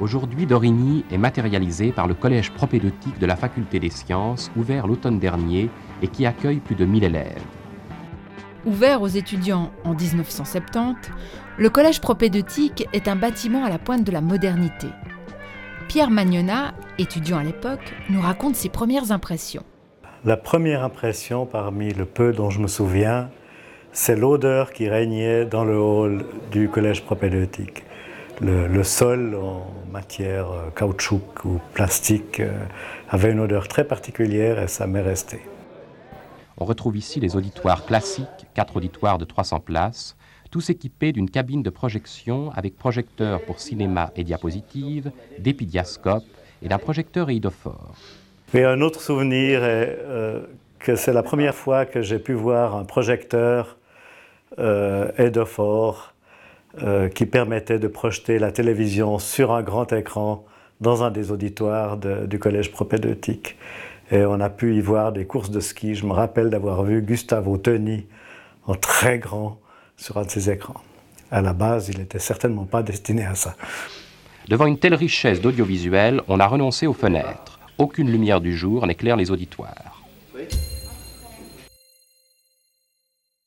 Aujourd'hui, Dorigny est matérialisé par le collège propédeutique de la Faculté des sciences, ouvert l'automne dernier et qui accueille plus de 1000 élèves. Ouvert aux étudiants en 1970, le collège propédeutique est un bâtiment à la pointe de la modernité. Pierre Magnona, étudiant à l'époque, nous raconte ses premières impressions. La première impression, parmi le peu dont je me souviens, c'est l'odeur qui régnait dans le hall du collège propédeutique. Le, sol en matière euh, caoutchouc ou plastique euh, avait une odeur très particulière et ça m'est resté. On retrouve ici les auditoires classiques, quatre auditoires de 300 places, tous équipés d'une cabine de projection avec projecteur pour cinéma et diapositives, d'épidiascope et d'un projecteur eidophore. Et un autre souvenir est euh, que c'est la première fois que j'ai pu voir un projecteur euh, euh, qui permettait de projeter la télévision sur un grand écran dans un des auditoires du collège propédeutique. Et on a pu y voir des courses de ski. Je me rappelle d'avoir vu Gustavo Tony en très grand sur un de ses écrans. À la base, il n'était certainement pas destiné à ça. Devant une telle richesse d'audiovisuel, on a renoncé aux fenêtres. Aucune lumière du jour n'éclaire les auditoires.